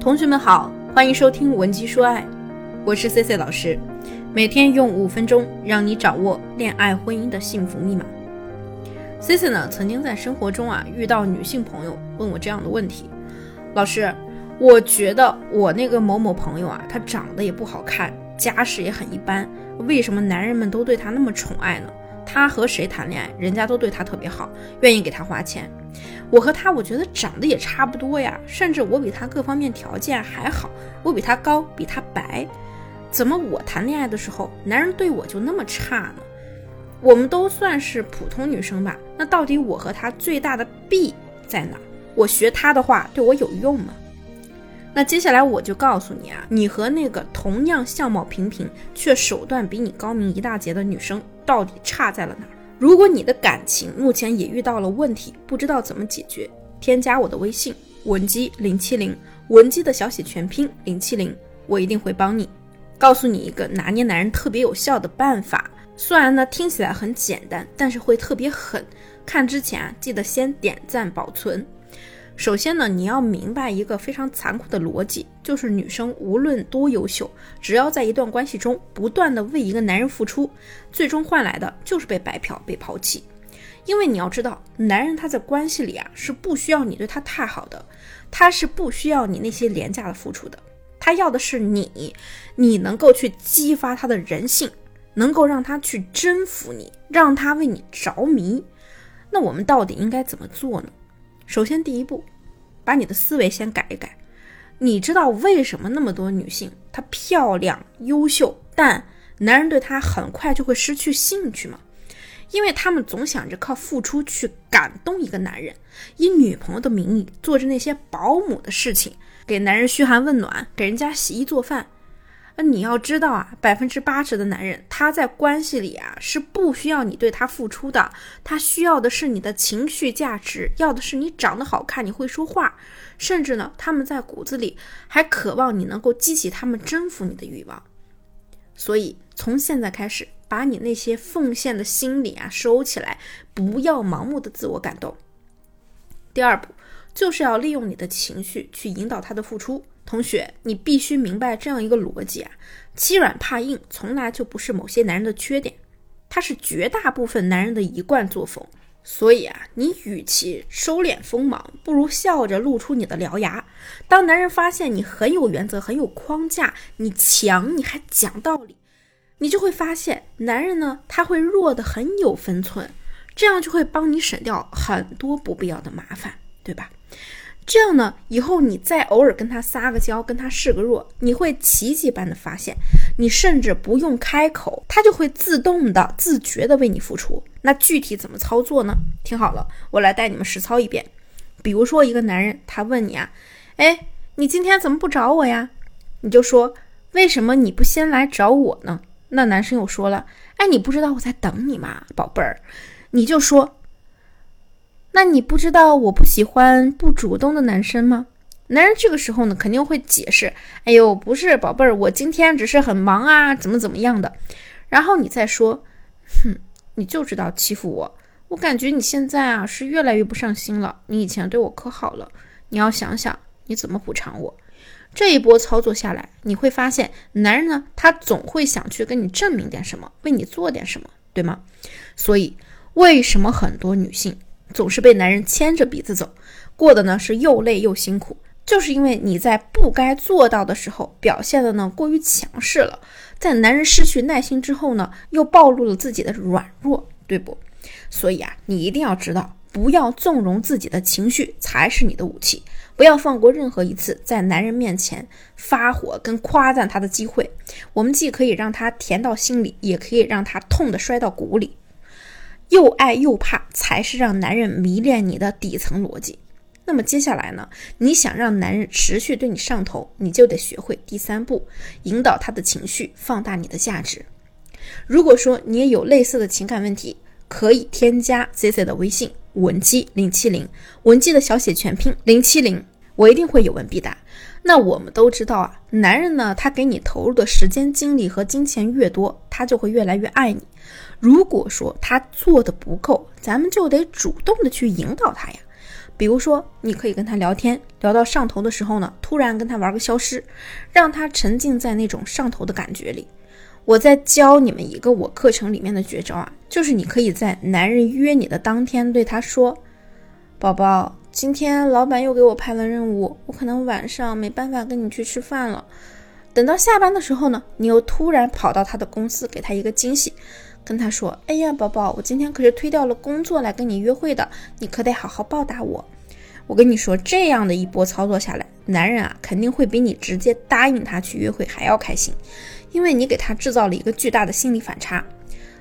同学们好，欢迎收听文姬说爱，我是 C C 老师，每天用五分钟让你掌握恋爱婚姻的幸福密码。C C 呢，曾经在生活中啊遇到女性朋友问我这样的问题：老师，我觉得我那个某某朋友啊，他长得也不好看，家世也很一般，为什么男人们都对他那么宠爱呢？他和谁谈恋爱，人家都对他特别好，愿意给他花钱。我和他，我觉得长得也差不多呀，甚至我比他各方面条件还好，我比他高，比他白，怎么我谈恋爱的时候，男人对我就那么差呢？我们都算是普通女生吧，那到底我和他最大的弊在哪？我学他的话对我有用吗？那接下来我就告诉你啊，你和那个同样相貌平平却手段比你高明一大截的女生到底差在了哪？如果你的感情目前也遇到了问题，不知道怎么解决，添加我的微信文姬零七零，文姬的小写全拼零七零，我一定会帮你，告诉你一个拿捏男人特别有效的办法。虽然呢听起来很简单，但是会特别狠。看之前啊，记得先点赞保存。首先呢，你要明白一个非常残酷的逻辑，就是女生无论多优秀，只要在一段关系中不断的为一个男人付出，最终换来的就是被白嫖、被抛弃。因为你要知道，男人他在关系里啊是不需要你对他太好的，他是不需要你那些廉价的付出的，他要的是你，你能够去激发他的人性，能够让他去征服你，让他为你着迷。那我们到底应该怎么做呢？首先，第一步，把你的思维先改一改。你知道为什么那么多女性她漂亮、优秀，但男人对她很快就会失去兴趣吗？因为他们总想着靠付出去感动一个男人，以女朋友的名义做着那些保姆的事情，给男人嘘寒问暖，给人家洗衣做饭。那你要知道啊，百分之八十的男人他在关系里啊是不需要你对他付出的，他需要的是你的情绪价值，要的是你长得好看，你会说话，甚至呢，他们在骨子里还渴望你能够激起他们征服你的欲望。所以从现在开始，把你那些奉献的心理啊收起来，不要盲目的自我感动。第二步就是要利用你的情绪去引导他的付出。同学，你必须明白这样一个逻辑啊，欺软怕硬从来就不是某些男人的缺点，它是绝大部分男人的一贯作风。所以啊，你与其收敛锋芒，不如笑着露出你的獠牙。当男人发现你很有原则、很有框架，你强，你还讲道理，你就会发现，男人呢，他会弱的很有分寸，这样就会帮你省掉很多不必要的麻烦，对吧？这样呢，以后你再偶尔跟他撒个娇，跟他示个弱，你会奇迹般的发现，你甚至不用开口，他就会自动的、自觉的为你付出。那具体怎么操作呢？听好了，我来带你们实操一遍。比如说，一个男人他问你啊，哎，你今天怎么不找我呀？你就说，为什么你不先来找我呢？那男生又说了，哎，你不知道我在等你吗，宝贝儿？你就说。那你不知道我不喜欢不主动的男生吗？男人这个时候呢，肯定会解释：“哎呦，不是宝贝儿，我今天只是很忙啊，怎么怎么样的。”然后你再说：“哼，你就知道欺负我。我感觉你现在啊是越来越不上心了。你以前对我可好了，你要想想你怎么补偿我。”这一波操作下来，你会发现，男人呢，他总会想去跟你证明点什么，为你做点什么，对吗？所以，为什么很多女性？总是被男人牵着鼻子走，过的呢是又累又辛苦，就是因为你在不该做到的时候表现的呢过于强势了，在男人失去耐心之后呢，又暴露了自己的软弱，对不？所以啊，你一定要知道，不要纵容自己的情绪才是你的武器，不要放过任何一次在男人面前发火跟夸赞他的机会。我们既可以让他甜到心里，也可以让他痛的摔到骨里。又爱又怕才是让男人迷恋你的底层逻辑。那么接下来呢？你想让男人持续对你上头，你就得学会第三步，引导他的情绪，放大你的价值。如果说你也有类似的情感问题，可以添加 C C 的微信文姬零七零，文姬的小写全拼零七零，我一定会有问必答。那我们都知道啊，男人呢，他给你投入的时间、精力和金钱越多，他就会越来越爱你。如果说他做的不够，咱们就得主动的去引导他呀，比如说，你可以跟他聊天，聊到上头的时候呢，突然跟他玩个消失，让他沉浸在那种上头的感觉里。我在教你们一个我课程里面的绝招啊，就是你可以在男人约你的当天对他说：“宝宝，今天老板又给我派了任务，我可能晚上没办法跟你去吃饭了。”等到下班的时候呢，你又突然跑到他的公司，给他一个惊喜，跟他说：“哎呀，宝宝，我今天可是推掉了工作来跟你约会的，你可得好好报答我。”我跟你说，这样的一波操作下来，男人啊肯定会比你直接答应他去约会还要开心，因为你给他制造了一个巨大的心理反差。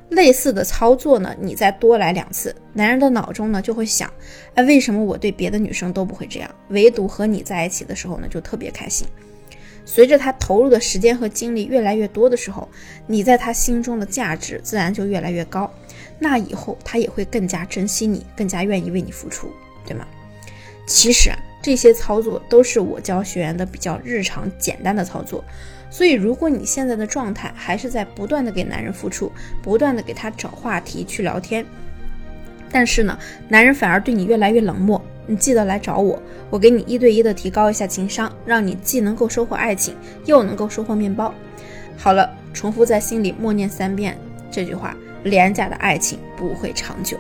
类似的操作呢，你再多来两次，男人的脑中呢就会想：哎，为什么我对别的女生都不会这样，唯独和你在一起的时候呢就特别开心？随着他投入的时间和精力越来越多的时候，你在他心中的价值自然就越来越高，那以后他也会更加珍惜你，更加愿意为你付出，对吗？其实啊，这些操作都是我教学员的比较日常简单的操作，所以如果你现在的状态还是在不断的给男人付出，不断的给他找话题去聊天，但是呢，男人反而对你越来越冷漠。你记得来找我，我给你一对一的提高一下情商，让你既能够收获爱情，又能够收获面包。好了，重复在心里默念三遍这句话：廉价的爱情不会长久。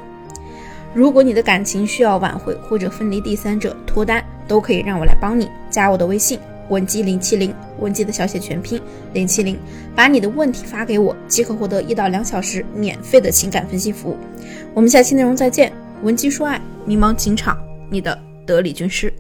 如果你的感情需要挽回或者分离第三者脱单，都可以让我来帮你。加我的微信文姬零七零，文姬的小写全拼零七零，把你的问题发给我，即可获得一到两小时免费的情感分析服务。我们下期内容再见，文姬说爱，迷茫情场。你的得力军师。